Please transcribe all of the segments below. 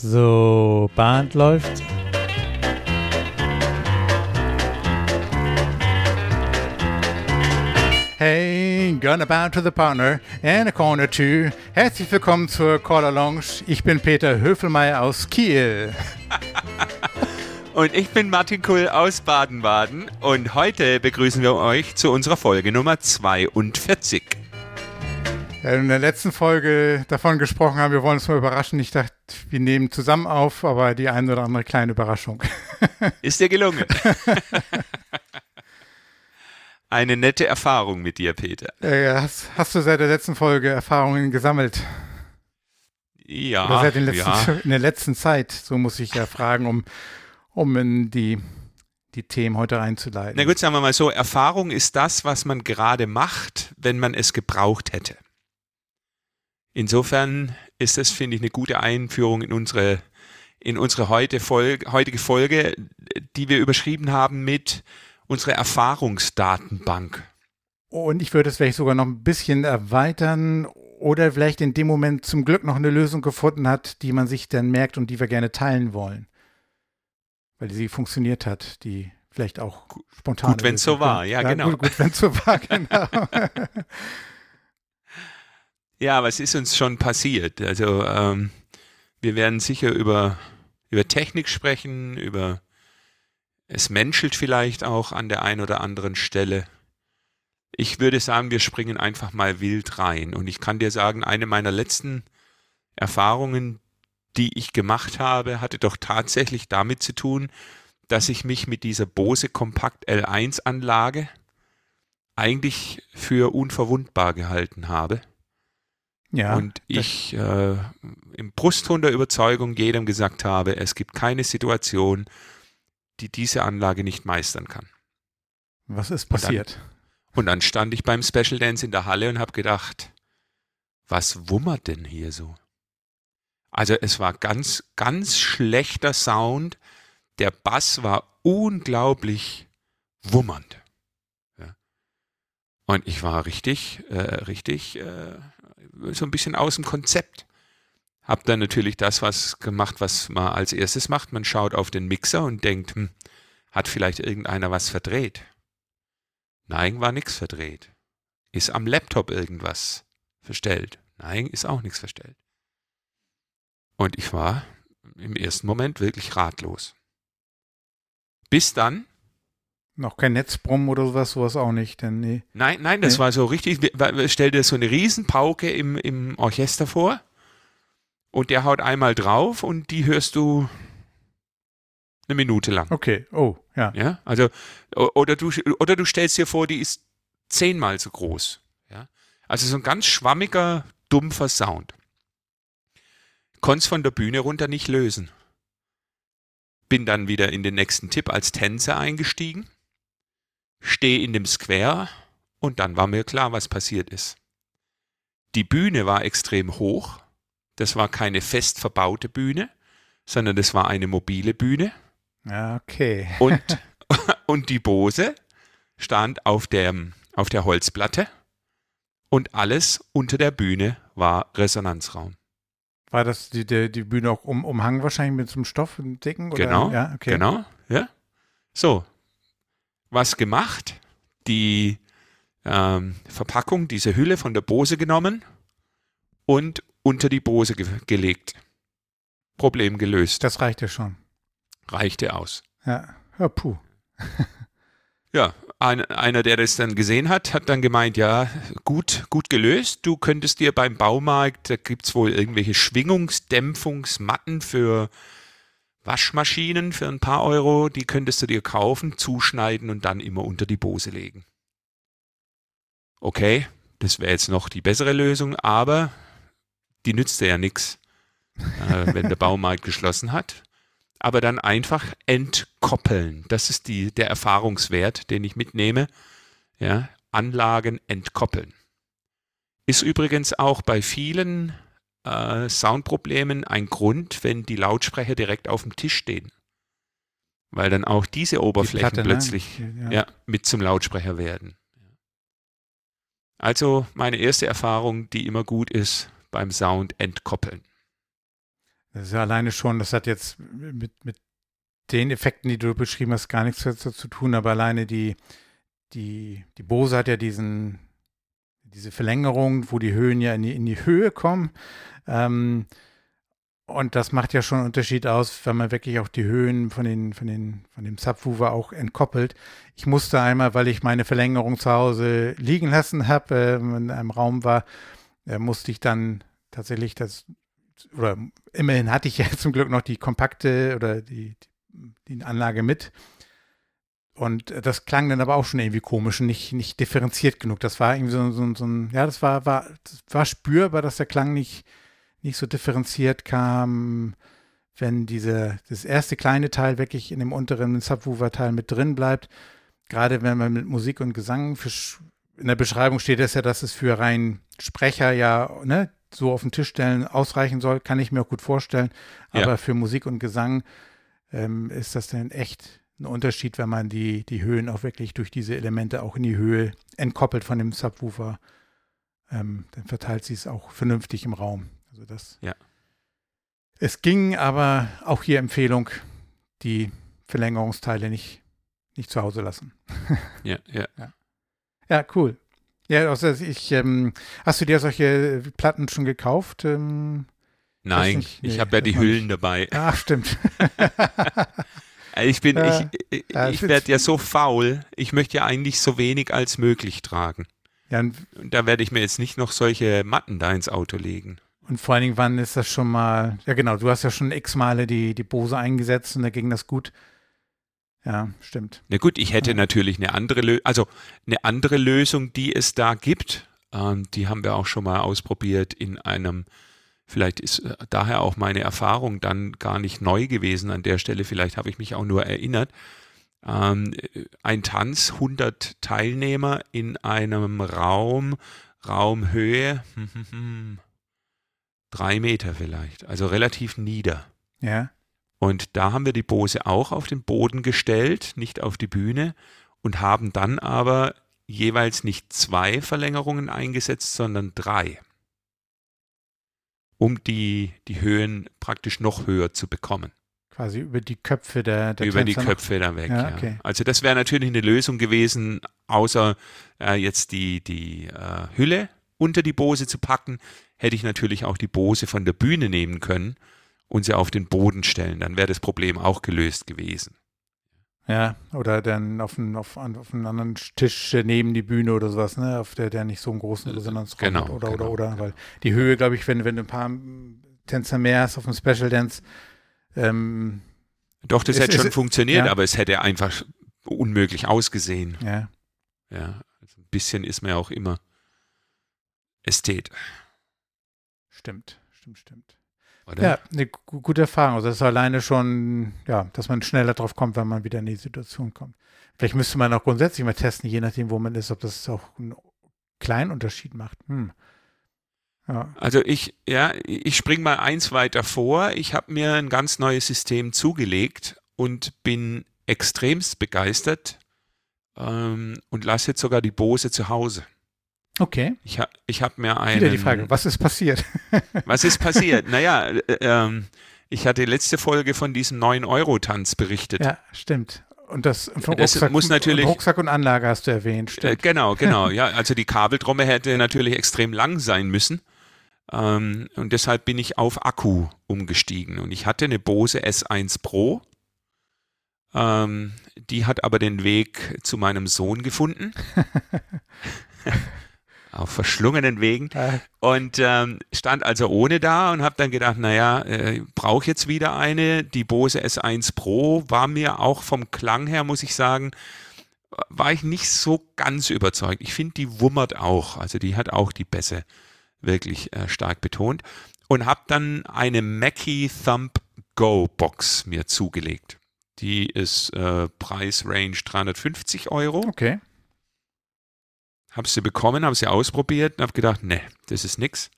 So, Band läuft. Hey, gonna bound to the partner and a corner too. Herzlich willkommen zur Caller Lounge. Ich bin Peter Höfelmeier aus Kiel. Und ich bin Martin Kuhl aus Baden-Baden und heute begrüßen wir euch zu unserer Folge Nummer 42. in der letzten Folge davon gesprochen haben, wir wollen uns mal überraschen. Ich dachte, wir nehmen zusammen auf, aber die eine oder andere kleine Überraschung. Ist dir gelungen? Eine nette Erfahrung mit dir, Peter. Äh, hast, hast, du seit der letzten Folge Erfahrungen gesammelt? Ja. Oder seit letzten, ja. in der letzten Zeit, so muss ich ja fragen, um um in die, die Themen heute reinzuleiten. Na gut, sagen wir mal so, Erfahrung ist das, was man gerade macht, wenn man es gebraucht hätte. Insofern ist das, finde ich, eine gute Einführung in unsere, in unsere heute Folge, heutige Folge, die wir überschrieben haben mit unserer Erfahrungsdatenbank. Und ich würde es vielleicht sogar noch ein bisschen erweitern oder vielleicht in dem Moment zum Glück noch eine Lösung gefunden hat, die man sich dann merkt und die wir gerne teilen wollen weil sie funktioniert hat, die vielleicht auch spontan. Gut, wenn es so war, ja, ja genau. Gut, gut wenn es so war, genau. Ja, was ist uns schon passiert? Also ähm, wir werden sicher über, über Technik sprechen, über es menschelt vielleicht auch an der einen oder anderen Stelle. Ich würde sagen, wir springen einfach mal wild rein. Und ich kann dir sagen, eine meiner letzten Erfahrungen, die ich gemacht habe, hatte doch tatsächlich damit zu tun, dass ich mich mit dieser Bose Compact L1 Anlage eigentlich für unverwundbar gehalten habe. Ja, und ich äh, im Brustton der Überzeugung jedem gesagt habe, es gibt keine Situation, die diese Anlage nicht meistern kann. Was ist passiert? Und dann, und dann stand ich beim Special Dance in der Halle und habe gedacht, was wummert denn hier so? Also es war ganz, ganz schlechter Sound. Der Bass war unglaublich wummernd. Ja. Und ich war richtig, äh, richtig äh, so ein bisschen aus dem Konzept. Hab dann natürlich das was gemacht, was man als erstes macht. Man schaut auf den Mixer und denkt, hm, hat vielleicht irgendeiner was verdreht? Nein, war nichts verdreht. Ist am Laptop irgendwas verstellt? Nein, ist auch nichts verstellt. Und ich war im ersten Moment wirklich ratlos. Bis dann. Noch kein Netzbrumm oder sowas, sowas auch nicht, denn nee. Nein, nein, das nee. war so richtig. Stell dir so eine Riesenpauke im, im Orchester vor und der haut einmal drauf und die hörst du eine Minute lang. Okay, oh, ja. Ja, also, oder du, oder du stellst dir vor, die ist zehnmal so groß. Ja, also so ein ganz schwammiger, dumpfer Sound. Konnte es von der Bühne runter nicht lösen. Bin dann wieder in den nächsten Tipp als Tänzer eingestiegen, stehe in dem Square und dann war mir klar, was passiert ist. Die Bühne war extrem hoch. Das war keine fest verbaute Bühne, sondern das war eine mobile Bühne. Okay. und, und die Bose stand auf der, auf der Holzplatte und alles unter der Bühne war Resonanzraum. War das die, die, die Bühne auch um, umhangen wahrscheinlich mit so einem Stoff, einem dicken? Oder? Genau, ja, okay. genau, ja. So, was gemacht? Die ähm, Verpackung, diese Hülle von der Bose genommen und unter die Bose ge gelegt. Problem gelöst. Das reichte schon. Reichte aus. Ja, ja puh. ja, ein, einer, der das dann gesehen hat, hat dann gemeint, ja, gut, gut gelöst. Du könntest dir beim Baumarkt, da gibt es wohl irgendwelche Schwingungsdämpfungsmatten für Waschmaschinen für ein paar Euro, die könntest du dir kaufen, zuschneiden und dann immer unter die Bose legen. Okay, das wäre jetzt noch die bessere Lösung, aber die nützte ja nichts, äh, wenn der Baumarkt geschlossen hat aber dann einfach entkoppeln. Das ist die, der Erfahrungswert, den ich mitnehme. Ja, Anlagen entkoppeln. Ist übrigens auch bei vielen äh, Soundproblemen ein Grund, wenn die Lautsprecher direkt auf dem Tisch stehen. Weil dann auch diese Oberflächen die Platte, ne? plötzlich ne? ja. ja, mit zum Lautsprecher werden. Also meine erste Erfahrung, die immer gut ist, beim Sound entkoppeln. Das ist ja alleine schon, das hat jetzt mit, mit den Effekten, die du beschrieben hast, gar nichts dazu zu tun, aber alleine die, die, die Bose hat ja diesen, diese Verlängerung, wo die Höhen ja in die, in die Höhe kommen. Ähm, und das macht ja schon einen Unterschied aus, wenn man wirklich auch die Höhen von, den, von, den, von dem Subwoofer auch entkoppelt. Ich musste einmal, weil ich meine Verlängerung zu Hause liegen lassen habe, äh, in einem Raum war, äh, musste ich dann tatsächlich das, oder immerhin hatte ich ja zum Glück noch die kompakte oder die, die, die Anlage mit. Und das klang dann aber auch schon irgendwie komisch und nicht, nicht differenziert genug. Das war irgendwie so, so, so ein, ja, das war, war, das war spürbar, dass der Klang nicht, nicht so differenziert kam, wenn diese, das erste kleine Teil wirklich in dem unteren Subwoofer-Teil mit drin bleibt. Gerade wenn man mit Musik und Gesang, für, in der Beschreibung steht es ja, dass es für rein Sprecher ja ne, so auf den Tisch stellen ausreichen soll, kann ich mir auch gut vorstellen. Aber ja. für Musik und Gesang ähm, ist das dann echt ein Unterschied, wenn man die, die Höhen auch wirklich durch diese Elemente auch in die Höhe entkoppelt von dem Subwoofer. Ähm, dann verteilt sie es auch vernünftig im Raum. Also das. Ja. Es ging aber auch hier Empfehlung, die Verlängerungsteile nicht, nicht zu Hause lassen. ja, ja, ja. Ja, cool. Ja, also ich, ähm, hast du dir solche Platten schon gekauft? Ähm, Nein, nee, ich habe ja die Hüllen nicht. dabei. Ach, stimmt. ich bin, ja, ich, ich, ich werde ja so faul. Ich möchte ja eigentlich so wenig als möglich tragen. Ja, und, und da werde ich mir jetzt nicht noch solche Matten da ins Auto legen. Und vor allen Dingen, wann ist das schon mal? Ja, genau, du hast ja schon x Male die, die Bose eingesetzt und da ging das gut. Ja, stimmt. Na gut, ich hätte ja. natürlich eine andere, Lö also eine andere Lösung, die es da gibt. Ähm, die haben wir auch schon mal ausprobiert in einem, vielleicht ist äh, daher auch meine Erfahrung dann gar nicht neu gewesen an der Stelle. Vielleicht habe ich mich auch nur erinnert. Ähm, ein Tanz, 100 Teilnehmer in einem Raum, Raumhöhe, drei Meter vielleicht, also relativ nieder. Ja. Und da haben wir die Bose auch auf den Boden gestellt, nicht auf die Bühne und haben dann aber jeweils nicht zwei Verlängerungen eingesetzt, sondern drei, um die, die Höhen praktisch noch höher zu bekommen. Quasi über die Köpfe der, der Über Tänzer die Köpfe dann weg, ja. Okay. Also das wäre natürlich eine Lösung gewesen, außer äh, jetzt die, die äh, Hülle unter die Bose zu packen, hätte ich natürlich auch die Bose von der Bühne nehmen können und sie auf den Boden stellen. Dann wäre das Problem auch gelöst gewesen. Ja, oder dann auf einen, auf, auf einen anderen Tisch neben die Bühne oder sowas, ne? Auf der, der nicht so einen großen Resonanzraum genau, hat. Oder, genau, oder, oder, genau. Weil die Höhe, glaube ich, wenn, wenn du ein paar Tänzer mehr hast auf dem Special Dance, ähm, Doch, das ist, hätte schon ist, funktioniert, ja. aber es hätte einfach unmöglich ausgesehen. Ja. Ja, also ein bisschen ist man ja auch immer Ästhet. Stimmt, stimmt, stimmt. Oder? Ja, eine gute Erfahrung. Also das ist alleine schon, ja, dass man schneller drauf kommt, wenn man wieder in die Situation kommt. Vielleicht müsste man auch grundsätzlich mal testen, je nachdem, wo man ist, ob das auch einen kleinen Unterschied macht. Hm. Ja. Also ich, ja, ich springe mal eins weiter vor. Ich habe mir ein ganz neues System zugelegt und bin extremst begeistert ähm, und lasse jetzt sogar die Bose zu Hause. Okay. Ich, ha, ich habe mir einen. Wieder die Frage, was ist passiert? was ist passiert? Naja, äh, ähm, ich hatte letzte Folge von diesem 9-Euro-Tanz berichtet. Ja, stimmt. Und das, das Rucksack, muss natürlich, Rucksack und Anlage hast du erwähnt, stimmt. Äh, genau, genau. ja, also die Kabeltrommel hätte natürlich extrem lang sein müssen. Ähm, und deshalb bin ich auf Akku umgestiegen. Und ich hatte eine Bose S1 Pro. Ähm, die hat aber den Weg zu meinem Sohn gefunden. auf verschlungenen Wegen und ähm, stand also ohne da und habe dann gedacht, naja, äh, brauche jetzt wieder eine. Die Bose S1 Pro war mir auch vom Klang her, muss ich sagen, war ich nicht so ganz überzeugt. Ich finde, die wummert auch, also die hat auch die Bässe wirklich äh, stark betont und habe dann eine Mackie Thumb Go Box mir zugelegt. Die ist äh, Preisrange 350 Euro. Okay habe sie bekommen, habe sie ausprobiert und habe gedacht, ne, das ist nix.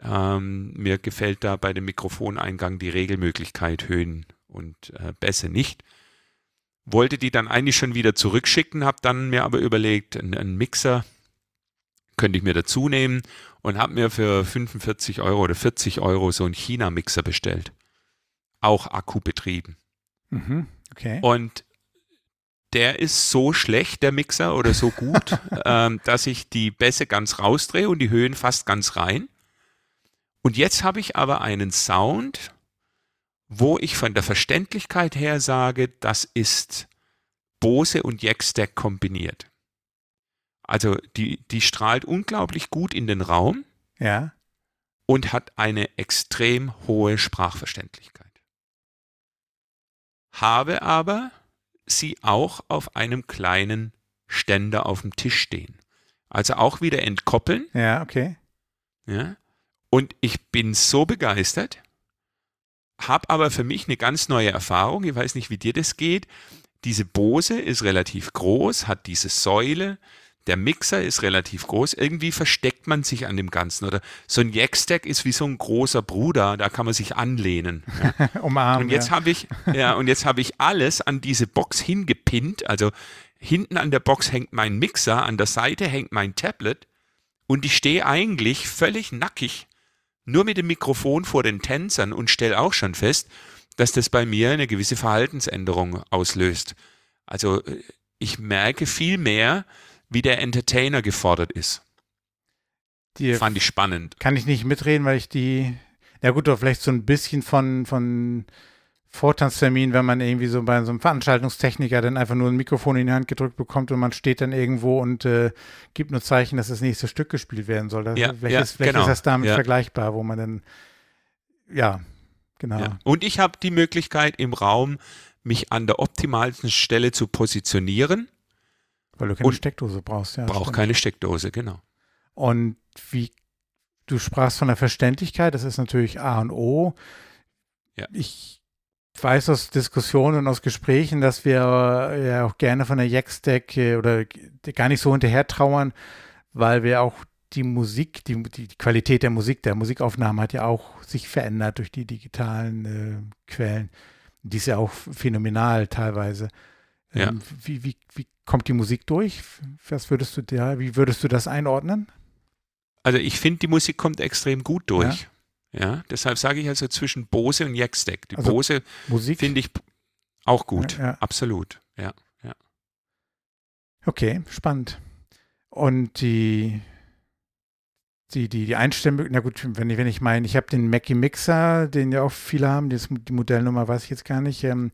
Ähm, mir gefällt da bei dem Mikrofoneingang die Regelmöglichkeit Höhen und äh, Bässe nicht. Wollte die dann eigentlich schon wieder zurückschicken, habe dann mir aber überlegt, einen, Mixer, könnte ich mir dazu nehmen und habe mir für 45 Euro oder 40 Euro so einen China-Mixer bestellt. Auch akkubetrieben. Mhm. Okay. Und der ist so schlecht, der Mixer, oder so gut, ähm, dass ich die Bässe ganz rausdrehe und die Höhen fast ganz rein. Und jetzt habe ich aber einen Sound, wo ich von der Verständlichkeit her sage, das ist Bose und Jackstack kombiniert. Also die, die strahlt unglaublich gut in den Raum Ja. und hat eine extrem hohe Sprachverständlichkeit. Habe aber sie auch auf einem kleinen Ständer auf dem Tisch stehen. Also auch wieder entkoppeln. Ja, okay. Ja? Und ich bin so begeistert, habe aber für mich eine ganz neue Erfahrung. Ich weiß nicht, wie dir das geht. Diese Bose ist relativ groß, hat diese Säule. Der Mixer ist relativ groß. Irgendwie versteckt man sich an dem Ganzen. Oder so ein Jackstack ist wie so ein großer Bruder, da kann man sich anlehnen. Ja? Umarmen. Und jetzt ja. habe ich, ja, und jetzt habe ich alles an diese Box hingepinnt. Also hinten an der Box hängt mein Mixer, an der Seite hängt mein Tablet und ich stehe eigentlich völlig nackig nur mit dem Mikrofon vor den Tänzern und stelle auch schon fest, dass das bei mir eine gewisse Verhaltensänderung auslöst. Also äh, ich merke viel mehr, wie der Entertainer gefordert ist. Die Fand ich spannend. kann ich nicht mitreden, weil ich die, ja gut, oder vielleicht so ein bisschen von, von Vortanztermin, wenn man irgendwie so bei so einem Veranstaltungstechniker dann einfach nur ein Mikrofon in die Hand gedrückt bekommt und man steht dann irgendwo und äh, gibt nur Zeichen, dass das nächste Stück gespielt werden soll. Das, Ja, vielleicht ja, ist, vielleicht genau, ist das damit ja. vergleichbar, wo man dann, ja, genau. Ja. Und ich habe die Möglichkeit im Raum, mich an der optimalsten Stelle zu positionieren. Weil du keine Und- Steckdose brauchst, ja. Stimmt. keine Steckdose, genau. Und wie du sprachst von der Verständlichkeit, das ist natürlich A und O. Ja. Ich weiß aus Diskussionen und aus Gesprächen, dass wir äh, ja auch gerne von der Jackstack äh, oder gar nicht so hinterher trauern, weil wir auch die Musik, die, die Qualität der Musik, der Musikaufnahme hat ja auch sich verändert durch die digitalen äh, Quellen. Die ist ja auch phänomenal teilweise. Ja. Ähm, wie, wie, wie kommt die Musik durch? Was würdest du da, wie würdest du das einordnen? Also ich finde, die Musik kommt extrem gut durch. Ja, deshalb sage ich also zwischen Bose und Jackstack. Die Also Bose finde ich auch gut. Ja, ja. Absolut. Ja. Okay, spannend. Und die, die, die, die Einstellung, na gut, wenn ich, wenn ich meine, ich habe den Mackie Mixer, den ja auch viele haben, das, die Modellnummer weiß ich jetzt gar nicht. Ähm,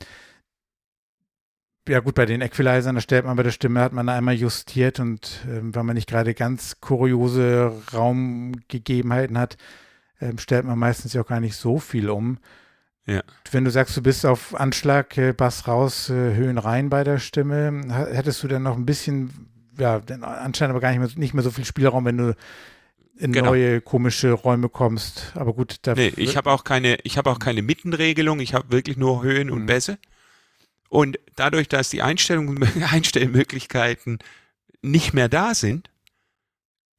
ja gut, bei den Equalizern, da stellt man bei der Stimme, hat man einmal justiert und ähm, wenn man nicht gerade ganz kuriose Raumgegebenheiten hat, ähm, stellt man meistens ja auch gar nicht so viel um. Ja. Wenn du sagst, du bist auf Anschlag, äh, Bass raus, äh, Höhen rein bei der Stimme, hättest du dann noch ein bisschen, ja, anscheinend aber gar nicht mehr, nicht mehr so viel Spielraum, wenn du in Genau. neue komische Räume kommst. Aber gut, da Nee, ich habe auch keine, ich habe auch keine Mittenregelung, ich habe wirklich nur Höhen und Mhm. Bässe. Und dadurch, dass die Einstellung, Einstellmöglichkeiten nicht mehr da sind,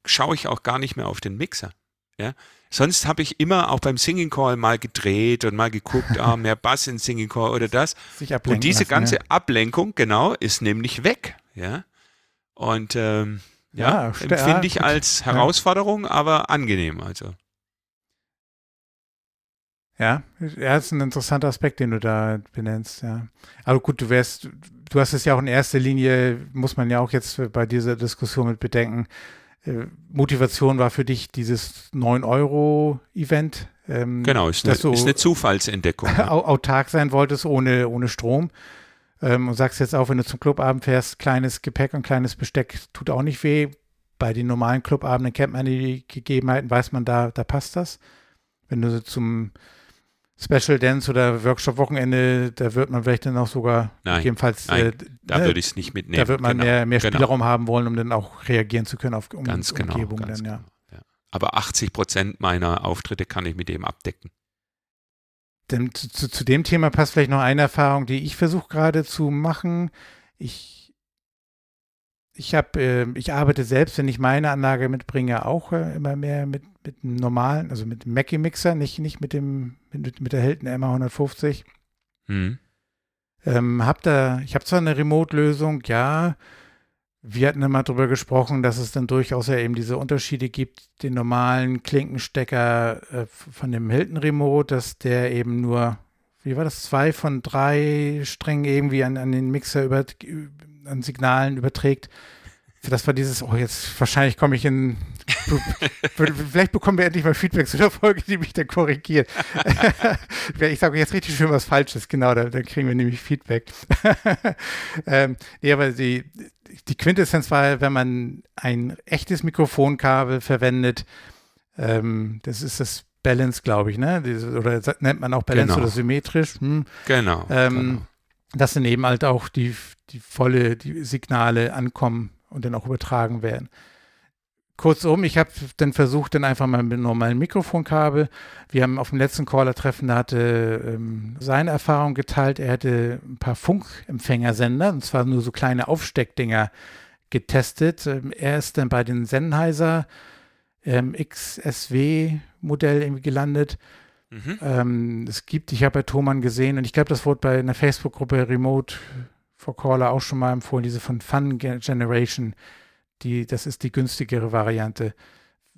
schaue ich auch gar nicht mehr auf den Mixer. Ja? Sonst habe ich immer auch beim Singing Call mal gedreht und mal geguckt, ah, mehr Bass in Singing Call oder das. Und diese lassen, ganze ja. Ablenkung, genau, ist nämlich weg. Ja. Und ähm, ja, Ja, empfinde ich als Herausforderung, aber angenehm. Also. Ja, ja, ist ein interessanter Aspekt, den du da benennst, ja. Aber gut, du wärst, du hast es ja auch in erster Linie, muss man ja auch jetzt bei dieser Diskussion mit bedenken, äh, Motivation war für dich dieses 9-Euro-Event. Ähm, Genau, ist eine, dass du ist eine Zufallsentdeckung. autark sein wolltest ohne, ohne Strom. Ähm, und sagst jetzt auch, wenn du zum Clubabend fährst, kleines Gepäck und kleines Besteck tut auch nicht weh. Bei den normalen Clubabenden kennt man die Gegebenheiten, weiß man, da, da passt das. Wenn du so zum Special Dance oder Workshop-Wochenende, da wird man vielleicht dann auch sogar Nein, gegebenenfalls, nein, äh, Da ne, würde ich es nicht mitnehmen. da wird man genau, mehr, mehr genau. Spielraum haben wollen, um dann auch reagieren zu können auf um, Ganz genau. Umgebung. Ganz dann, ja. genau ja. Aber 80 Prozent meiner Auftritte kann ich mit dem abdecken. Denn zu, zu, zu dem Thema passt vielleicht noch eine Erfahrung, die ich versuche gerade zu machen. Ich, ich habe, äh, ich arbeite selbst, wenn ich meine Anlage mitbringe, auch äh, immer mehr mit, mit einem normalen, also mit dem Mackie Mixer, nicht, nicht mit dem, mit, mit der Hilton MA150. Hm. Ähm, hab da, ich habe zwar eine Remote-Lösung, ja. wir hatten immer darüber gesprochen, dass es dann durchaus ja eben diese Unterschiede gibt, den normalen Klinkenstecker äh, von dem Hilton Remote, dass der eben nur, wie war das, zwei von drei Strängen irgendwie an, an den Mixer über, an Signalen überträgt. Das war dieses, oh, jetzt wahrscheinlich komme ich in. vielleicht bekommen wir endlich mal Feedback zu der Folge, die mich dann korrigiert. ich sage jetzt richtig schön was Falsches, genau, dann, dann kriegen wir nämlich Feedback. ähm, nee, aber die, die Quintessenz war, wenn man ein echtes Mikrofonkabel verwendet, ähm, das ist das Balance, glaube ich, ne? Oder nennt man auch Balance genau. oder symmetrisch. Hm. Genau, ähm, genau. Dass dann eben halt auch die, die volle die Signale ankommen und dann auch übertragen werden. Kurzum, ich habe dann versucht, dann einfach mal mit normalen Mikrofonkabel. Wir haben auf dem letzten Caller-Treffen, da hatte ähm, seine Erfahrung geteilt. Er hätte ein paar Funkempfängersender, und zwar nur so kleine Aufsteckdinger getestet. Ähm, er ist dann bei den Sennheiser ähm, XSW-Modell irgendwie gelandet. Mhm. Ähm, es gibt, ich habe bei Thomann gesehen, und ich glaube, das wurde bei einer Facebook-Gruppe Remote for Caller auch schon mal empfohlen, diese von Fun Generation die, das ist die günstigere Variante.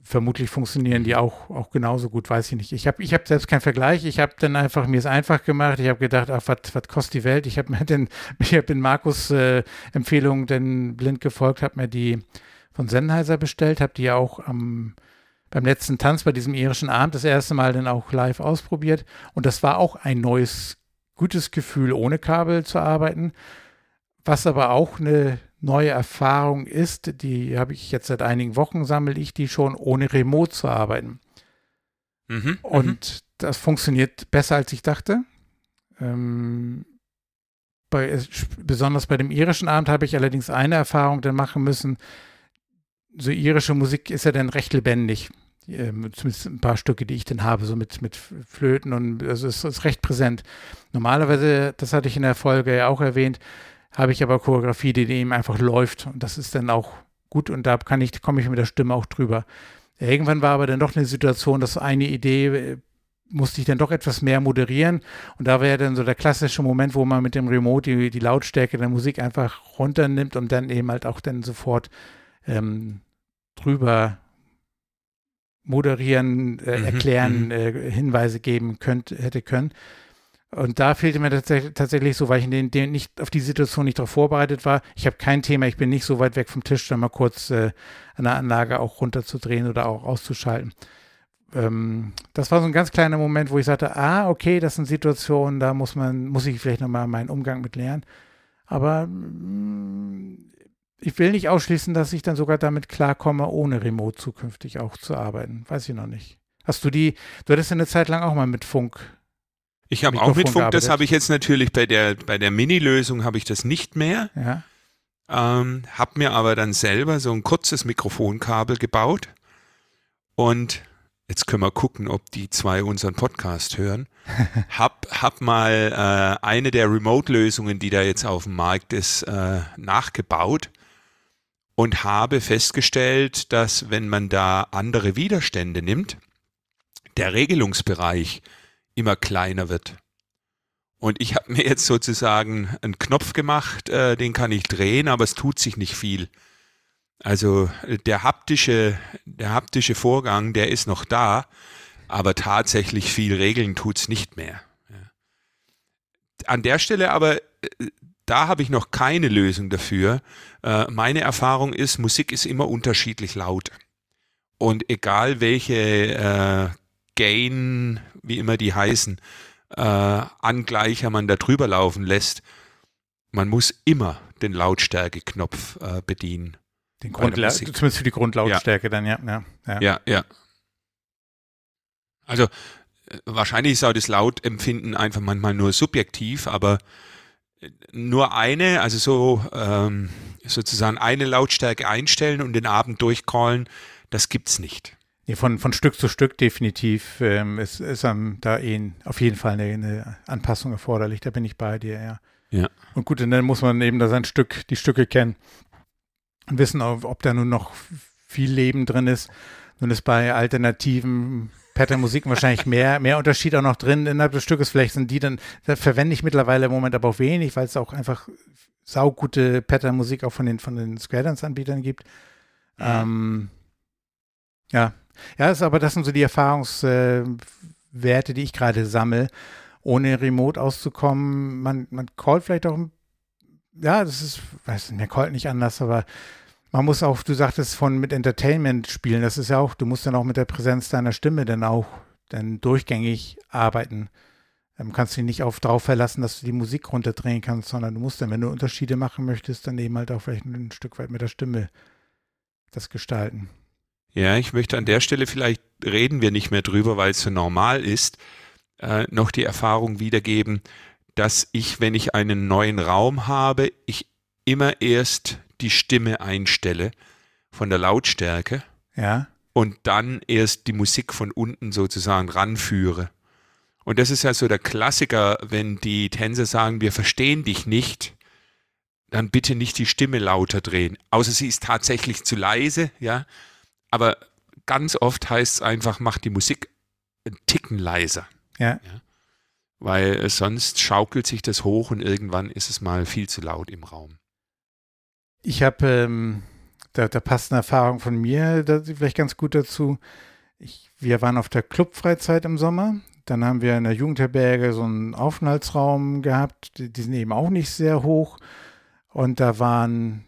Vermutlich funktionieren die auch, auch genauso gut, weiß ich nicht. Ich habe ich hab selbst keinen Vergleich. Ich habe dann einfach mir es einfach gemacht. Ich habe gedacht, ach, was kostet die Welt? Ich habe mir den, ich habe den Markus äh, Empfehlung denn blind gefolgt, habe mir die von Sennheiser bestellt, habe die auch am beim letzten Tanz bei diesem irischen Abend das erste Mal dann auch live ausprobiert. Und das war auch ein neues, gutes Gefühl, ohne Kabel zu arbeiten. Was aber auch eine neue Erfahrung ist, die habe ich jetzt seit einigen Wochen, sammle ich die schon, ohne Remote zu arbeiten. Mhm, und mhm. das funktioniert besser, als ich dachte. Ähm, bei, besonders bei dem irischen Abend habe ich allerdings eine Erfahrung dann machen müssen. So irische Musik ist ja dann recht lebendig. Ähm, zumindest ein paar Stücke, die ich dann habe, so mit, mit Flöten und also es ist recht präsent. Normalerweise, das hatte ich in der Folge ja auch erwähnt, habe ich aber Choreografie, die eben einfach läuft und das ist dann auch gut und da kann ich, komme ich mit der Stimme auch drüber. Irgendwann war aber dann doch eine Situation, dass eine Idee äh, musste ich dann doch etwas mehr moderieren und da wäre dann so der klassische Moment, wo man mit dem Remote die, die Lautstärke der Musik einfach runternimmt und dann eben halt auch dann sofort ähm, drüber moderieren, äh, mhm, erklären, mhm. äh, Hinweise geben könnte, hätte können. Und da fehlte mir tatsächlich, tatsächlich so, weil ich in den, den nicht auf die Situation nicht darauf vorbereitet war. Ich habe kein Thema, ich bin nicht so weit weg vom Tisch, da mal kurz äh, eine Anlage auch runterzudrehen oder auch auszuschalten. Ähm, das war so ein ganz kleiner Moment, wo ich sagte, ah, okay, das sind Situationen, da muss man, muss ich vielleicht nochmal meinen Umgang mit lernen. Aber mh, mm, ich will nicht ausschließen, dass ich dann sogar damit klarkomme, ohne Remote zukünftig auch zu arbeiten. Weiß ich noch nicht. Hast du die, du hattest ja eine Zeit lang auch mal mit Funk ich habe auch mit Funk, gearbeitet. das habe ich jetzt natürlich bei der, bei der Mini-Lösung habe ich das nicht mehr. Ja. Ähm, habe mir aber dann selber so ein kurzes Mikrofonkabel gebaut und jetzt können wir gucken, ob die zwei unseren Podcast hören. hab, hab mal äh, eine der Remote-Lösungen, die da jetzt auf dem Markt ist, äh, nachgebaut und habe festgestellt, dass wenn man da andere Widerstände nimmt, der Regelungsbereich immer kleiner wird. Und ich habe mir jetzt sozusagen einen Knopf gemacht, äh, den kann ich drehen, aber es tut sich nicht viel. Also der haptische, der haptische Vorgang, der ist noch da, aber tatsächlich viel regeln tut es nicht mehr. An der Stelle aber, äh, da habe ich noch keine Lösung dafür. Äh, meine Erfahrung ist, Musik ist immer unterschiedlich laut. Und egal welche äh, Gain, wie immer die heißen, äh, Angleicher man da drüber laufen lässt, man muss immer den Lautstärkeknopf bedienen. Den Grundla zumindest für die Grundlautstärke ja. dann, ja. Ja, ja. ja, ja. Also wahrscheinlich ist auch das Lautempfinden einfach manchmal nur subjektiv, aber nur eine, also so ähm, sozusagen eine Lautstärke einstellen und den Abend durchcallen, das gibt's nicht. Nee, von, von Stück zu Stück definitiv ähm, ist, ist um, da eh auf jeden Fall eine, eine, Anpassung erforderlich. Da bin ich bei dir, ja. Ja. Und gut, und dann muss man eben da sein Stück, die Stücke kennen und wissen, ob, ob da nun noch viel Leben drin ist. Nun ist bei alternativen Pattern-Musiken wahrscheinlich mehr, mehr Unterschied auch noch drin innerhalb des Stückes. Vielleicht sind die dann, da verwende ich mittlerweile im Moment aber auch wenig, weil es auch einfach saugute Pattern-Musik auch von den, von den Square Dance-Anbietern gibt. Mhm. Ähm, ja. Ja, ist, aber das sind so die Erfahrungswerte, äh, die ich gerade sammle, ohne remote auszukommen. Man, man callt vielleicht auch, ja, das ist, weiß nicht, der callt nicht anders, aber man muss auch, du sagtest von mit Entertainment spielen, das ist ja auch, du musst dann auch mit der Präsenz deiner Stimme dann auch dann durchgängig arbeiten. Ähm, kannst dich nicht auf darauf verlassen, dass du die Musik runterdrehen kannst, sondern du musst dann, wenn du Unterschiede machen möchtest, dann eben halt auch vielleicht ein Stück weit mit der Stimme das gestalten. Ja, ich möchte an der Stelle vielleicht reden wir nicht mehr drüber, weil es so normal ist, äh, noch die Erfahrung wiedergeben, dass ich, wenn ich einen neuen Raum habe, ich immer erst die Stimme einstelle von der Lautstärke. Ja. Und dann erst die Musik von unten sozusagen ranführe. Und das ist ja so der Klassiker, wenn die Tänzer sagen, wir verstehen dich nicht, dann bitte nicht die Stimme lauter drehen. Außer sie ist tatsächlich zu leise, ja. Aber ganz oft heißt es einfach, mach die Musik einen Ticken leiser. Ja. ja. Weil sonst schaukelt sich das hoch und irgendwann ist es mal viel zu laut im Raum. Ich habe, ähm, da, da passt eine Erfahrung von mir da, vielleicht ganz gut dazu. Ich, wir waren auf der Clubfreizeit im Sommer dann haben wir in der Jugendherberge so einen Aufenthaltsraum gehabt. Die, die, sind eben auch nicht sehr hoch. Und da waren,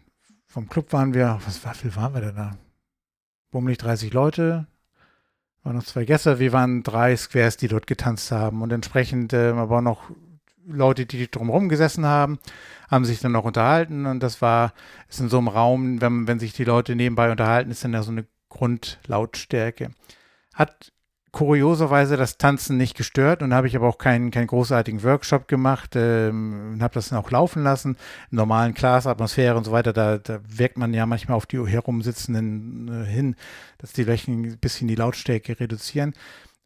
vom Club waren wir, was war, viel waren wir denn da? Bummelig 30 Leute. Waren noch zwei Gäste. Wir waren drei Squares, die dort getanzt haben. Und entsprechend äh, aber noch Leute, die drumherum gesessen haben, haben sich dann noch unterhalten. Und das war, ist in so einem Raum, wenn, wenn sich die Leute nebenbei unterhalten, ist dann ja so eine Grundlautstärke. Hat kurioserweise das Tanzen nicht gestört und habe ich aber auch keinen, keinen großartigen Workshop gemacht ähm, und habe das dann auch laufen lassen. In normalen Class-Atmosphäre und so weiter, da, da wirkt man ja manchmal auf die herumsitzenden äh, hin, dass die vielleicht ein bisschen die Lautstärke reduzieren.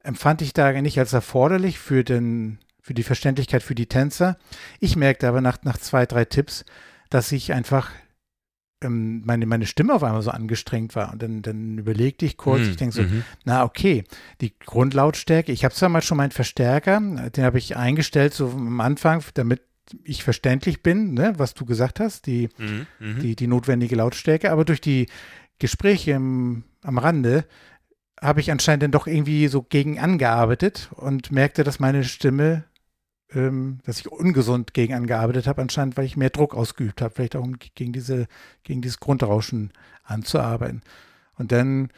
Empfand ich da nicht als erforderlich für, den, für die Verständlichkeit für die Tänzer. Ich merkte aber nach, nach zwei, drei Tipps, dass ich einfach ähm, meine, meine Stimme auf einmal so angestrengt war. Und dann, dann überlegte ich kurz, mm, ich denke so, mm na okay, die Grundlautstärke, ich habe zwar mal schon meinen Verstärker, den habe ich eingestellt so am Anfang, damit ich verständlich bin, ne, was du gesagt hast, die, mm, die, die notwendige Lautstärke, aber durch die Gespräche im, am Rande habe ich anscheinend dann doch irgendwie so gegen angearbeitet und merkte, dass meine Stimme ähm, dass ich ungesund gegen angearbeitet habe, anscheinend, weil ich mehr Druck ausgeübt habe, vielleicht auch um gegen diese, gegen dieses Grundrauschen anzuarbeiten. Und dann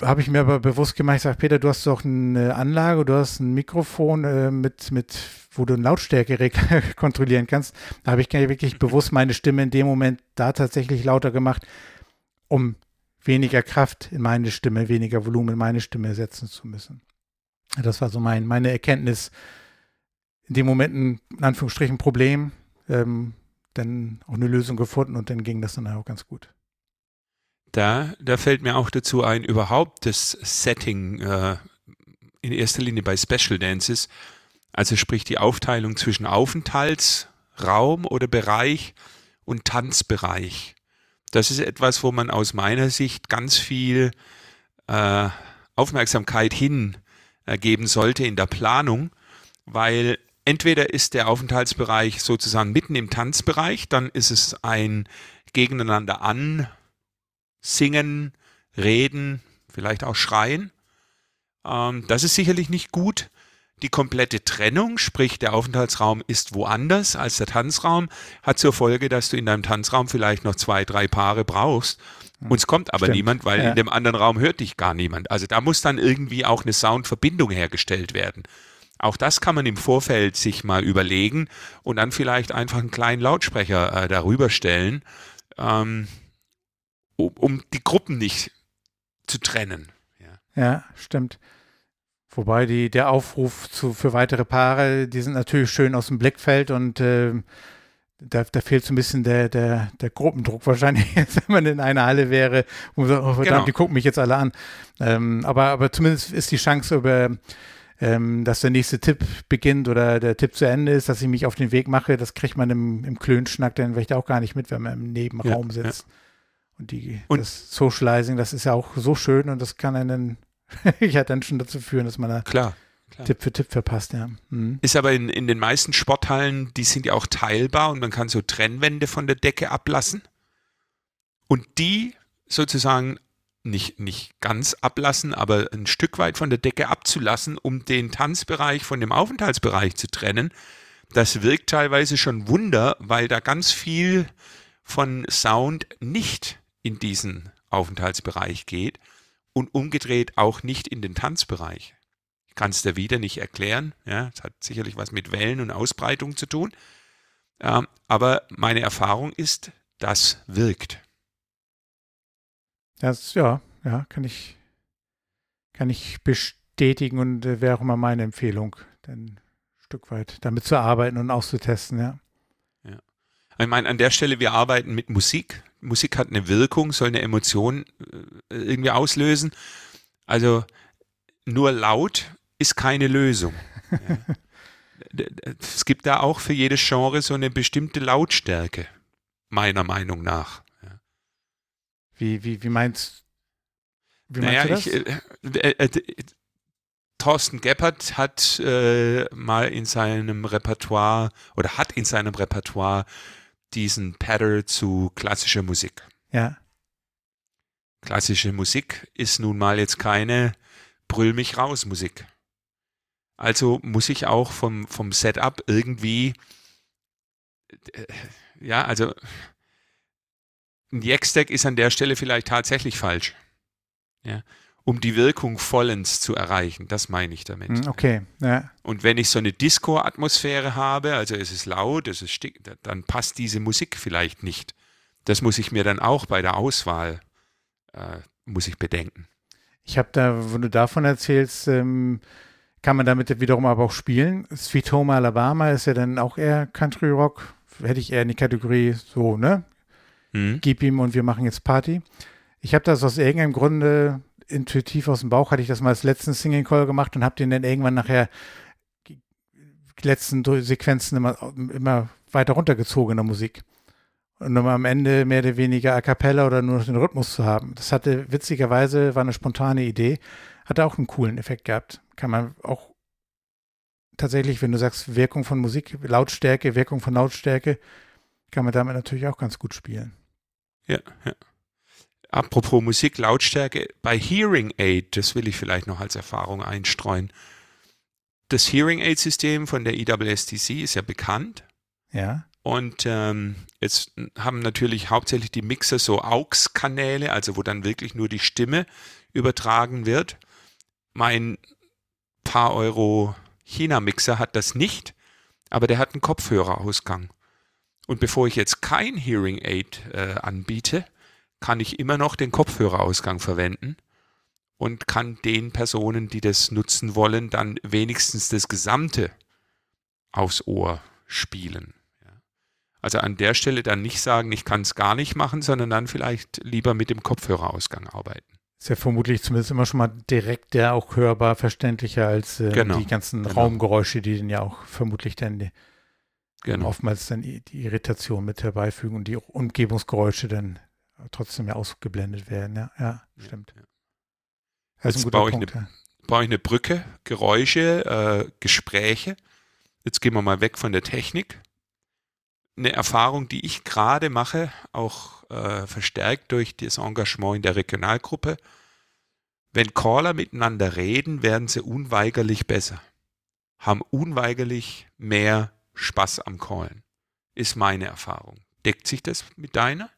habe ich mir aber bewusst gemacht, ich sage, Peter, du hast doch eine Anlage, du hast ein Mikrofon äh, mit, mit, wo du eine Lautstärke kontrollieren kannst. Da habe ich wirklich bewusst meine Stimme in dem Moment da tatsächlich lauter gemacht, um weniger Kraft in meine Stimme, weniger Volumen in meine Stimme setzen zu müssen. Das war so mein, meine Erkenntnis in dem Moment ein, in Anführungsstrichen, Problem, ähm, dann auch eine Lösung gefunden und dann ging das dann auch ganz gut. Da, da fällt mir auch dazu ein, überhaupt das Setting äh, in erster Linie bei Special Dances, also sprich die Aufteilung zwischen Aufenthaltsraum oder Bereich und Tanzbereich. Das ist etwas, wo man aus meiner Sicht ganz viel äh, Aufmerksamkeit hingeben sollte in der Planung, weil entweder ist der Aufenthaltsbereich sozusagen mitten im Tanzbereich, dann ist es ein gegeneinander ansingen, reden, vielleicht auch schreien. Ähm, das ist sicherlich nicht gut. Die komplette Trennung, sprich der Aufenthaltsraum ist woanders als der Tanzraum, hat zur Folge, dass du in deinem Tanzraum vielleicht noch zwei, drei Paare brauchst. Uns kommt aber Stimmt. niemand, weil ja. in dem anderen Raum hört dich gar niemand. Also da muss dann irgendwie auch eine Soundverbindung hergestellt werden. Auch das kann man im Vorfeld sich mal überlegen und dann vielleicht einfach einen kleinen Lautsprecher äh, darüber stellen, ähm, um, um, die Gruppen nicht zu trennen. Ja, ja stimmt. Wobei die, der Aufruf zu, für weitere Paare, die sind natürlich schön aus dem Blickfeld und äh, da, da, fehlt so ein bisschen der, der, der Gruppendruck wahrscheinlich, wenn man in einer Halle wäre und sagt, oh verdammt, genau. die gucken mich jetzt alle an. Ähm, aber, aber zumindest ist die Chance über ähm, dass der nächste Tipp beginnt oder der Tipp zu Ende ist, dass ich mich auf den Weg mache, das kriegt man im, im Klönschnack dann vielleicht auch gar nicht mit, wenn man im Nebenraum ja, sitzt. Ja. Und, die, und das Socializing, das ist ja auch so schön und das kann einen ja dann schon dazu führen, dass man da klar, klar. Tipp für Tipp verpasst, ja. Mhm. Ist aber in, in den meisten Sporthallen, die sind ja auch teilbar und man kann so Trennwände von der Decke ablassen. Und die sozusagen nicht, nicht ganz ablassen, aber ein Stück weit von der Decke abzulassen, um den Tanzbereich von dem Aufenthaltsbereich zu trennen, das wirkt teilweise schon Wunder, weil da ganz viel von Sound nicht in diesen Aufenthaltsbereich geht und umgedreht auch nicht in den Tanzbereich. Ich kann es dir wieder nicht erklären. Ja, es hat sicherlich was mit Wellen und Ausbreitung zu tun. Ähm, aber meine Erfahrung ist, das wirkt. Das, ja, ja, kann ich, kann ich bestätigen und äh, wäre auch immer meine Empfehlung, dann ein Stück weit damit zu arbeiten und auszutesten, ja. Ja. Ich meine, an der Stelle, wir arbeiten mit Musik. Musik hat eine Wirkung, soll eine Emotion äh, irgendwie auslösen. Also nur laut ist keine Lösung. Ja. es gibt da auch für jedes Genre so eine bestimmte Lautstärke, meiner Meinung nach. Wie, wie, wie meinst, wie naja, meinst du das? Ich, äh, äh, äh, Thorsten Geppert hat äh, mal in seinem Repertoire oder hat in seinem Repertoire diesen Paddle zu klassischer Musik. Ja. Klassische Musik ist nun mal jetzt keine Brüll mich raus Musik. Also muss ich auch vom, vom Setup irgendwie, äh, ja, also ein Jack-Stack ist an der Stelle vielleicht tatsächlich falsch. Ja. Um die Wirkung vollends zu erreichen, das meine ich damit. Hm, okay, ja. Und wenn ich so eine Disco-Atmosphäre habe, also es ist laut, es ist stick, dann passt diese Musik vielleicht nicht. Das muss ich mir dann auch bei der Auswahl, äh, muss ich bedenken. Ich habe da, wenn du davon erzählst, ähm, kann man damit wiederum aber auch spielen. Sweet Home Alabama ist ja dann auch eher Country Rock. Hätte ich eher in die Kategorie so, ne? mhm. gib ihm und wir machen jetzt Party. Ich habe das aus irgendeinem Grunde intuitiv aus dem Bauch, hatte ich das mal als letzten Singing Call gemacht und habe den dann irgendwann nachher die letzten Sequenzen immer, immer weiter runtergezogen in der Musik. Und um am Ende mehr oder weniger a cappella oder nur noch den Rhythmus zu haben. Das hatte witzigerweise, war eine spontane Idee, hatte auch einen coolen Effekt gehabt. Kann man auch tatsächlich, wenn du sagst, Wirkung von Musik, Lautstärke, Wirkung von Lautstärke, kann man damit natürlich auch ganz gut spielen. Ja, ja. Apropos Musik, Lautstärke, bei Hearing Aid, das will ich vielleicht noch als Erfahrung einstreuen. Das Hearing Aid-System von der EWSTC ist ja bekannt. Ja. Und ähm, jetzt haben natürlich hauptsächlich die Mixer so AUX-Kanäle, also wo dann wirklich nur die Stimme übertragen wird. Mein paar Euro China-Mixer hat das nicht, aber der hat einen Kopfhörerausgang. Und bevor ich jetzt kein Hearing Aid äh, anbiete, kann ich immer noch den Kopfhörerausgang verwenden und kann den Personen, die das nutzen wollen, dann wenigstens das Gesamte aufs Ohr spielen. Also an der Stelle dann nicht sagen, ich kann es gar nicht machen, sondern dann vielleicht lieber mit dem Kopfhörerausgang arbeiten. Ist ja vermutlich zumindest immer schon mal direkt der auch hörbar verständlicher als äh, genau, die ganzen genau. Raumgeräusche, die den ja auch vermutlich dann genau. oftmals dann die Irritation mit herbeifügen und die Umgebungsgeräusche dann trotzdem ja ausgeblendet werden. Ja, ja stimmt. Ja, ja. Das Jetzt baue, Punkt, ich eine, ja. baue ich eine Brücke, Geräusche, äh, Gespräche. Jetzt gehen wir mal weg von der Technik. Eine Erfahrung, die ich gerade mache, auch äh, verstärkt durch das Engagement in der Regionalgruppe. Wenn Caller miteinander reden, werden sie unweigerlich besser, haben unweigerlich mehr Spaß am Callen, ist meine Erfahrung. Deckt sich das mit deiner?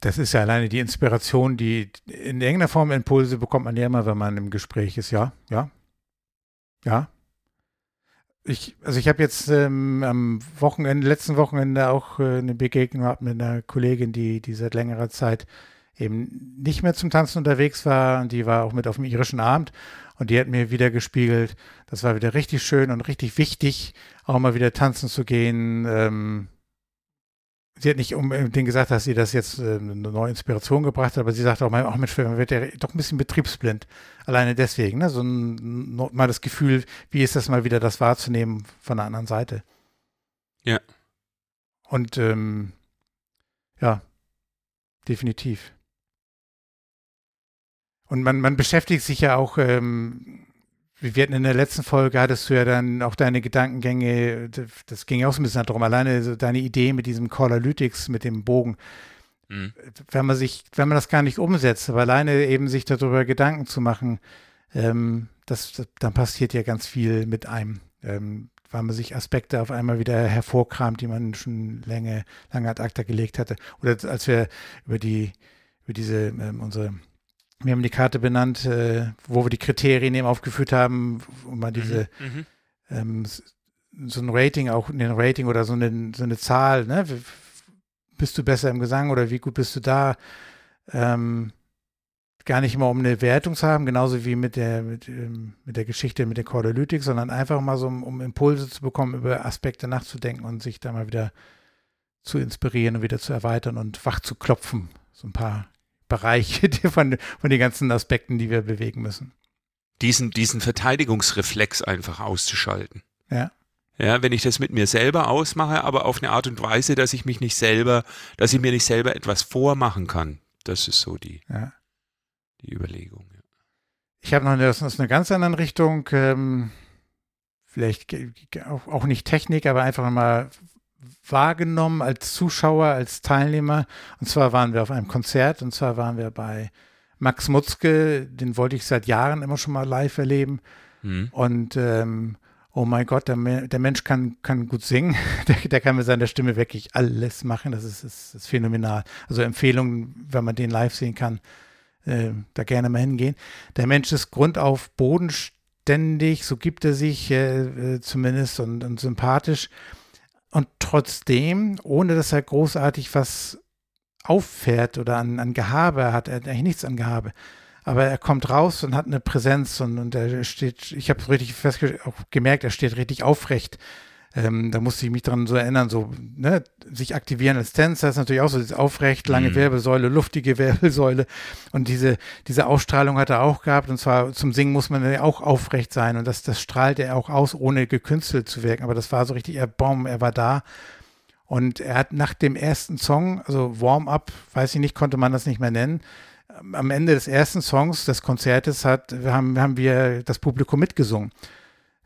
Das ist ja alleine die Inspiration, die in irgendeiner Form Impulse bekommt man ja immer, wenn man im Gespräch ist. Ja, ja, ja. Ich, also ich habe jetzt ähm, am Wochenende, letzten Wochenende auch äh, eine Begegnung gehabt mit einer Kollegin, die, die seit längerer Zeit eben nicht mehr zum Tanzen unterwegs war und die war auch mit auf dem irischen Abend und die hat mir wieder gespiegelt, das war wieder richtig schön und richtig wichtig, auch mal wieder tanzen zu gehen. Ähm, sie hat nicht unbedingt gesagt, dass sie das jetzt äh, eine neue Inspiration gebracht hat, aber sie sagt auch, auch mit man wird ja doch ein bisschen betriebsblind. Alleine deswegen, ne? So ein, mal das Gefühl, wie ist das mal wieder, das wahrzunehmen von der anderen Seite. Ja. Und ähm, ja, definitiv. Und man, man beschäftigt sich ja auch ähm, wir hatten in der letzten Folge, hattest du ja dann auch deine Gedankengänge, das ging auch so ein bisschen darum, alleine so deine Idee mit diesem Callalytics, mit dem Bogen. Mhm. Wenn man sich, wenn man das gar nicht umsetzt, aber alleine eben sich darüber Gedanken zu machen, ähm, das, das, dann passiert ja ganz viel mit einem. Ähm, weil man sich Aspekte auf einmal wieder hervorkramt, die man schon lange, lange ad acta gelegt hatte. Oder als wir über die, über diese, ähm, unsere wir haben die Karte benannt, äh, wo wir die Kriterien eben aufgeführt haben, um mal diese mhm, mhm. ähm, so ein Rating, auch ein Rating oder so eine, so eine Zahl, ne? Bist du besser im Gesang oder wie gut bist du da? Ähm, gar nicht immer um eine Wertung zu haben, genauso wie mit der, mit, ähm, mit der Geschichte mit der Chordalytik, sondern einfach mal so, um, um Impulse zu bekommen, über Aspekte nachzudenken und sich da mal wieder zu inspirieren und wieder zu erweitern und wach zu klopfen. So ein paar Bereiche von, von den ganzen Aspekten, die wir bewegen müssen. Diesen, diesen Verteidigungsreflex einfach auszuschalten. Ja. Ja, wenn ich das mit mir selber ausmache, aber auf eine Art und Weise, dass ich mich nicht selber, dass ich mir nicht selber etwas vormachen kann. Das ist so die, ja. die Überlegung. Ja. Ich habe noch eine, aus einer ganz anderen Richtung, ähm, vielleicht auch, auch nicht Technik, aber einfach mal wahrgenommen als Zuschauer, als Teilnehmer. Und zwar waren wir auf einem Konzert und zwar waren wir bei Max Mutzke, den wollte ich seit Jahren immer schon mal live erleben. Mhm. Und ähm, oh mein Gott, der, der Mensch kann, kann gut singen. Der, der, kann mit seiner Stimme wirklich alles machen. Das ist, ist, ist phänomenal. Also Empfehlung, wenn man den live sehen kann, äh, da gerne mal hingehen. Der Mensch ist grundauf bodenständig, so gibt er sich äh, äh zumindest und, und sympathisch. Und trotzdem, ohne dass er großartig was auffährt oder an, an Gehabe hat, er hat eigentlich nichts an Gehabe. Aber er kommt raus und hat eine Präsenz und, und er steht, ich habe es richtig fest auch gemerkt, er steht richtig aufrecht. Ähm, da musste ich mich dran so erinnern, so ne, sich aktivieren als Tänzer ist natürlich auch so, das aufrecht, lange mhm. Wirbelsäule, luftige Wirbelsäule und diese, diese Ausstrahlung hat er auch gehabt. Und zwar zum Singen muss man ja auch aufrecht sein. Und das, das strahlt er auch aus, ohne gekünstelt zu wirken, aber das war so richtig, er, boom, er war da. Und er hat nach dem ersten Song, also Warm-Up, weiß ich nicht, konnte man das nicht mehr nennen, am Ende des ersten Songs des Konzertes hat, haben, haben wir das Publikum mitgesungen.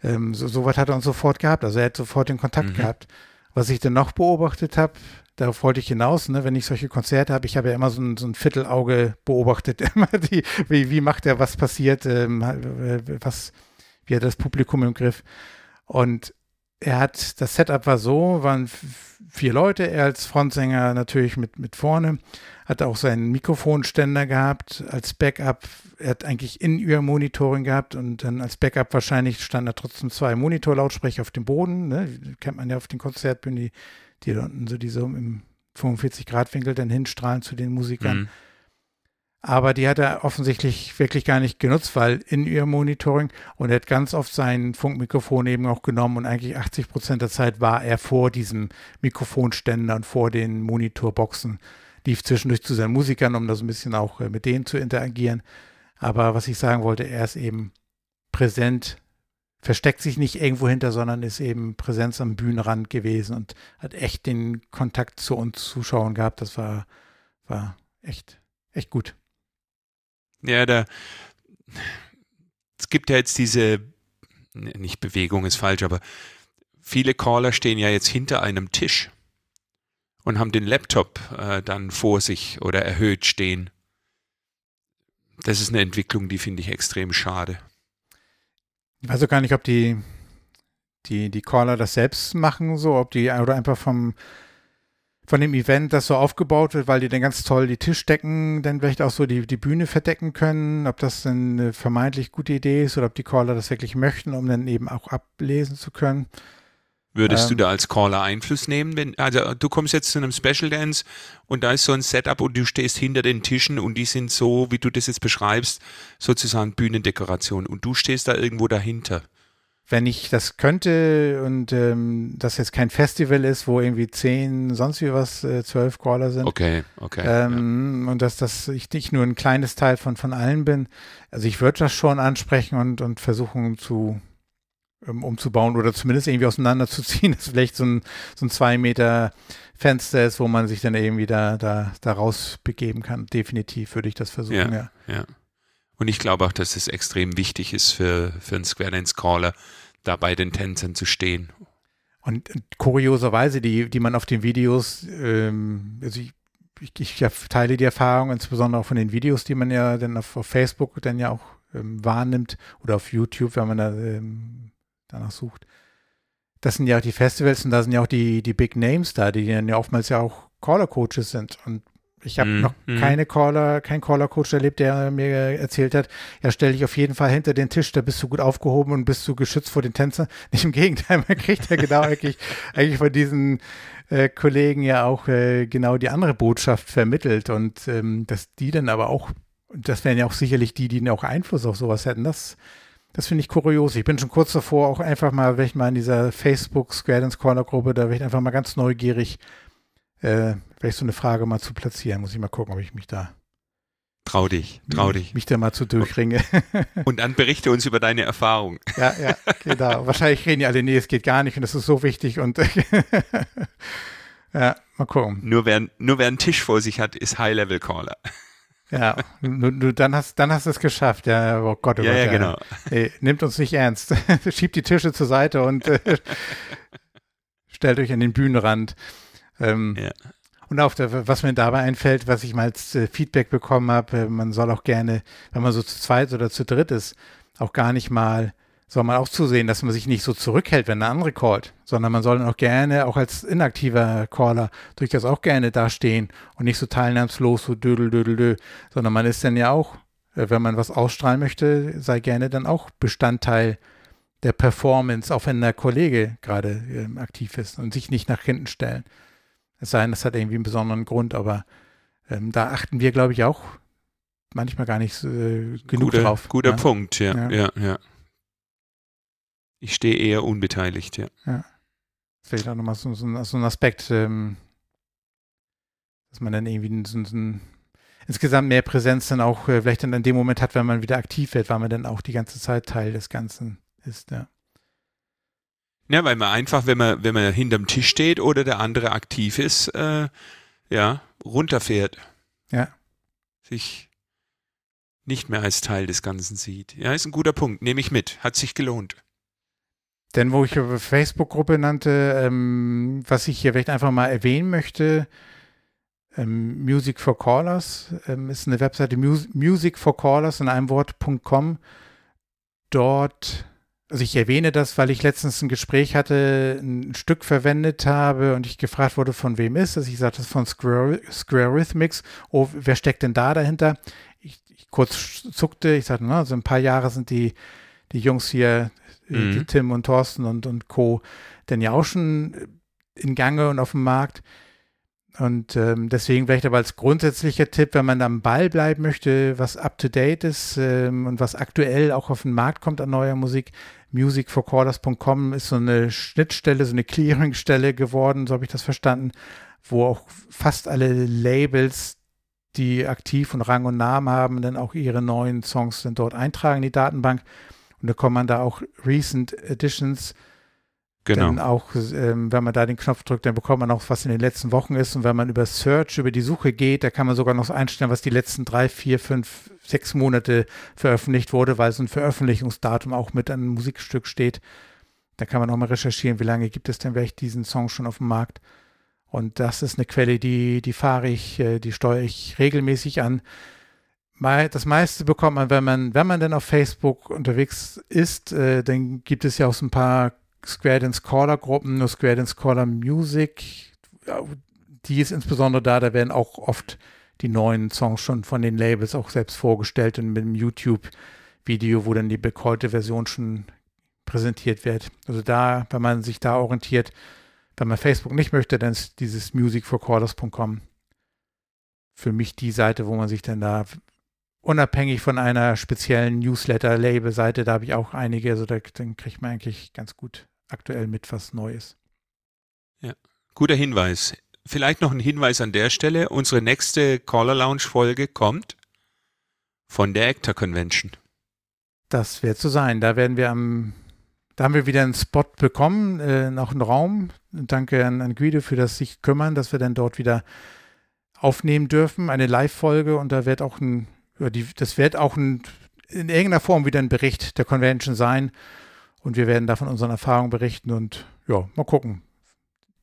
Ähm, so, so was hat er uns sofort gehabt. Also er hat sofort den Kontakt mhm. gehabt. Was ich dann noch beobachtet habe, darauf wollte ich hinaus, ne, wenn ich solche Konzerte habe, ich habe ja immer so ein, so ein Viertelauge beobachtet, immer die, wie, wie macht er, was passiert, ähm, was, wie hat das Publikum im Griff. Und er hat, das Setup war so, waren vier Leute, er als Frontsänger natürlich mit, mit vorne, hat auch seinen Mikrofonständer gehabt als Backup. Er hat eigentlich In-Ear-Monitoring gehabt und dann als Backup wahrscheinlich standen da trotzdem zwei Monitorlautsprecher auf dem Boden. Ne? Kennt man ja auf den Konzertbühnen, die, die da unten so diese im 45-Grad-Winkel dann hinstrahlen zu den Musikern. Mhm. Aber die hat er offensichtlich wirklich gar nicht genutzt, weil in ihr Monitoring und er hat ganz oft sein Funkmikrofon eben auch genommen und eigentlich 80 Prozent der Zeit war er vor diesem Mikrofonständer und vor den Monitorboxen lief zwischendurch zu seinen Musikern, um da so ein bisschen auch äh, mit denen zu interagieren. Aber was ich sagen wollte, er ist eben präsent, versteckt sich nicht irgendwo hinter, sondern ist eben Präsenz am Bühnenrand gewesen und hat echt den Kontakt zu uns Zuschauern gehabt. Das war, war echt, echt gut. Ja, da, es gibt ja jetzt diese, nicht Bewegung ist falsch, aber viele Caller stehen ja jetzt hinter einem Tisch und haben den Laptop äh, dann vor sich oder erhöht stehen. Das ist eine Entwicklung, die finde ich extrem schade. Ich weiß auch gar nicht, ob die, die, die Caller das selbst machen, so, ob die oder einfach vom, von dem Event das so aufgebaut wird, weil die dann ganz toll die Tischdecken dann vielleicht auch so die, die Bühne verdecken können, ob das eine vermeintlich gute Idee ist oder ob die Caller das wirklich möchten, um dann eben auch ablesen zu können. Würdest ähm, du da als Caller Einfluss nehmen? Wenn, also du kommst jetzt zu einem Special Dance und da ist so ein Setup und du stehst hinter den Tischen und die sind so, wie du das jetzt beschreibst, sozusagen Bühnendekoration und du stehst da irgendwo dahinter. Wenn ich das könnte und ähm, das jetzt kein Festival ist, wo irgendwie zehn, sonst wie was, äh, zwölf Caller sind. Okay, okay. Ähm, ja. Und dass, dass ich nicht nur ein kleines Teil von, von allen bin. Also ich würde das schon ansprechen und, und versuchen zu ähm, umzubauen oder zumindest irgendwie auseinanderzuziehen, dass vielleicht so ein, so ein zwei Meter Fenster ist, wo man sich dann irgendwie da, da, da raus begeben kann. Definitiv würde ich das versuchen, ja. ja. ja. Und ich glaube auch, dass es extrem wichtig ist für, für einen Square Dance Caller, da bei den Tänzern zu stehen. Und, und kurioserweise, die, die man auf den Videos, ähm, also ich, ich, ich, teile die Erfahrung, insbesondere auch von den Videos, die man ja dann auf, auf Facebook dann ja auch ähm, wahrnimmt oder auf YouTube, wenn man da ähm, danach sucht. Das sind ja auch die Festivals und da sind ja auch die, die Big Names da, die dann ja oftmals ja auch Caller-Coaches sind. Und ich habe mm, noch mm. keine Caller, kein Caller-Coach erlebt, der mir erzählt hat, ja, stell dich auf jeden Fall hinter den Tisch, da bist du gut aufgehoben und bist du geschützt vor den Tänzern. Nicht im Gegenteil, man kriegt ja genau eigentlich, eigentlich von diesen äh, Kollegen ja auch äh, genau die andere Botschaft vermittelt und ähm, dass die dann aber auch, das wären ja auch sicherlich die, die auch Einfluss auf sowas hätten, das das finde ich kurios. Ich bin schon kurz davor, auch einfach mal, wenn ich mal in dieser Facebook Square Dance Corner Gruppe, da wäre ich einfach mal ganz neugierig, äh, vielleicht so eine Frage mal zu platzieren. Muss ich mal gucken, ob ich mich da. Trau dich, trau dich. Mich da mal zu durchringe. Und dann berichte uns über deine Erfahrung. Ja, ja, genau. Wahrscheinlich reden die alle, nee, es geht gar nicht und das ist so wichtig und ja, mal gucken. Nur wer, nur wer einen Tisch vor sich hat, ist High-Level-Caller. Ja, du, du, dann hast dann hast du es geschafft. Ja, oh Gott, oh ja, Gott. Ja, ja, genau. Ey, nimmt uns nicht ernst. Schiebt die Tische zur Seite und äh, stellt euch an den Bühnenrand. Ähm, ja. Und auch, der, was mir dabei einfällt, was ich mal als äh, Feedback bekommen habe, äh, man soll auch gerne, wenn man so zu zweit oder zu dritt ist, auch gar nicht mal soll man auch zusehen, dass man sich nicht so zurückhält, wenn der andere callt, sondern man soll dann auch gerne, auch als inaktiver Caller, durchaus auch gerne dastehen und nicht so teilnahmslos, so dödel, dödel, dö, sondern man ist dann ja auch, äh, wenn man was ausstrahlen möchte, sei gerne dann auch Bestandteil der Performance, auch wenn der Kollege gerade ähm, aktiv ist und sich nicht nach hinten stellen. Es sei denn, das hat irgendwie einen besonderen Grund, aber ähm, da achten wir, glaube ich, auch manchmal gar nicht äh, genug guter, drauf. Guter ja? Punkt, ja, ja, ja. ja. Ich stehe eher unbeteiligt, ja. Ja. Vielleicht auch nochmal so, so, so ein Aspekt, ähm, dass man dann irgendwie so, so ein, insgesamt mehr Präsenz dann auch äh, vielleicht dann in dem Moment hat, wenn man wieder aktiv wird, weil man dann auch die ganze Zeit Teil des Ganzen ist, ja. Ja, weil man einfach, wenn man, wenn man hinterm Tisch steht oder der andere aktiv ist, äh, ja, runterfährt. Ja. Sich nicht mehr als Teil des Ganzen sieht. Ja, ist ein guter Punkt. Nehme ich mit. Hat sich gelohnt. Denn wo ich über Facebook-Gruppe nannte, ähm, was ich hier vielleicht einfach mal erwähnen möchte, ähm, Music for Callers ähm, ist eine Webseite Mus Music for Callers in einem Wort.com. Dort, also ich erwähne das, weil ich letztens ein Gespräch hatte, ein Stück verwendet habe und ich gefragt wurde, von wem ist es. Ich sagte, das ist von Square, Square Rhythmics. Oh, wer steckt denn da dahinter? Ich, ich kurz zuckte, ich sagte, na, so ein paar Jahre sind die, die Jungs hier mhm. Tim und Thorsten und, und Co. denn ja auch schon in Gange und auf dem Markt. Und ähm, deswegen vielleicht aber als grundsätzlicher Tipp, wenn man am Ball bleiben möchte, was up-to-date ist ähm, und was aktuell auch auf den Markt kommt an neuer Musik, musicforcallers.com ist so eine Schnittstelle, so eine Clearingstelle geworden, so habe ich das verstanden, wo auch fast alle Labels, die aktiv und Rang und Namen haben, dann auch ihre neuen Songs dann dort eintragen in die Datenbank. Und da kann man da auch Recent Editions Genau. Dann auch, ähm, wenn man da den Knopf drückt, dann bekommt man auch, was in den letzten Wochen ist. Und wenn man über Search, über die Suche geht, da kann man sogar noch einstellen, was die letzten drei, vier, fünf, sechs Monate veröffentlicht wurde, weil so ein Veröffentlichungsdatum auch mit einem Musikstück steht. Da kann man auch mal recherchieren, wie lange gibt es denn vielleicht diesen Song schon auf dem Markt. Und das ist eine Quelle, die, die fahre ich, äh, die steuere ich regelmäßig an das meiste bekommt man, wenn man, wenn man denn auf Facebook unterwegs ist, äh, dann gibt es ja auch so ein paar Square Dance Caller Gruppen, nur Square Dance Caller Music. Die ist insbesondere da, da werden auch oft die neuen Songs schon von den Labels auch selbst vorgestellt und mit dem YouTube-Video, wo dann die becallte Version schon präsentiert wird. Also da, wenn man sich da orientiert, wenn man Facebook nicht möchte, dann ist dieses musicforcallers.com für mich die Seite, wo man sich dann da unabhängig von einer speziellen Newsletter-Label-Seite, da habe ich auch einige, also da, dann kriegt man eigentlich ganz gut aktuell mit was Neues. Ja, guter Hinweis. Vielleicht noch ein Hinweis an der Stelle. Unsere nächste Caller Lounge Folge kommt von der Actor Convention. Das wird so sein. Da werden wir am, da haben wir wieder einen Spot bekommen, äh, noch einen Raum. Danke an, an Guido für das sich kümmern, dass wir dann dort wieder aufnehmen dürfen, eine Live-Folge und da wird auch ein die, das wird auch ein, in irgendeiner Form wieder ein Bericht der Convention sein. Und wir werden da von unseren Erfahrungen berichten und ja, mal gucken.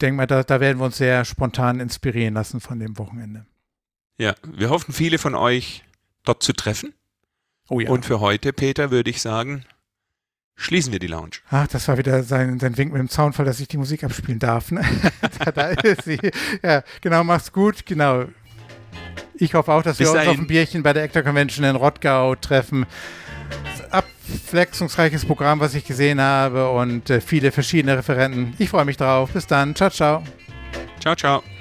Denk mal, da, da werden wir uns sehr spontan inspirieren lassen von dem Wochenende. Ja, wir hoffen, viele von euch dort zu treffen. Oh ja. Und für heute, Peter, würde ich sagen, schließen wir die Lounge. Ach, das war wieder sein, sein Wink mit dem Zaunfall, dass ich die Musik abspielen darf. Ne? da, da ist sie. Ja, genau, mach's gut. Genau. Ich hoffe auch, dass Bis wir uns dahin. auf ein Bierchen bei der Actor Convention in Rottgau treffen. Abwechslungsreiches Programm, was ich gesehen habe und äh, viele verschiedene Referenten. Ich freue mich drauf. Bis dann. Ciao, ciao. Ciao, ciao.